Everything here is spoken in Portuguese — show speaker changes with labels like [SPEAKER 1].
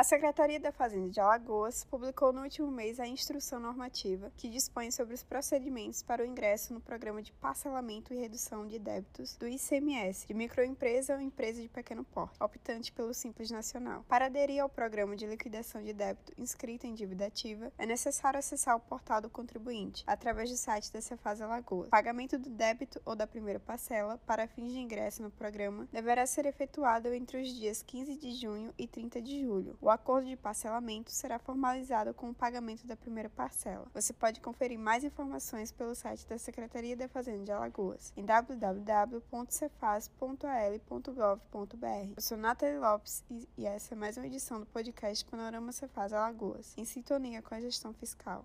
[SPEAKER 1] A Secretaria da Fazenda de Alagoas publicou no último mês a instrução normativa que dispõe sobre os procedimentos para o ingresso no programa de parcelamento e redução de débitos do ICMS de microempresa ou empresa de pequeno porte, optante pelo Simples Nacional. Para aderir ao programa de liquidação de débito inscrito em dívida ativa, é necessário acessar o portal do contribuinte através do site da Cefaz Alagoas. O pagamento do débito ou da primeira parcela para fins de ingresso no programa deverá ser efetuado entre os dias 15 de junho e 30 de julho. O acordo de parcelamento será formalizado com o pagamento da primeira parcela. Você pode conferir mais informações pelo site da Secretaria da Fazenda de Alagoas em www.cefaz.al.gov.br. Eu sou Nathalie Lopes e essa é mais uma edição do podcast Panorama Cefaz Alagoas, em sintonia com a gestão fiscal.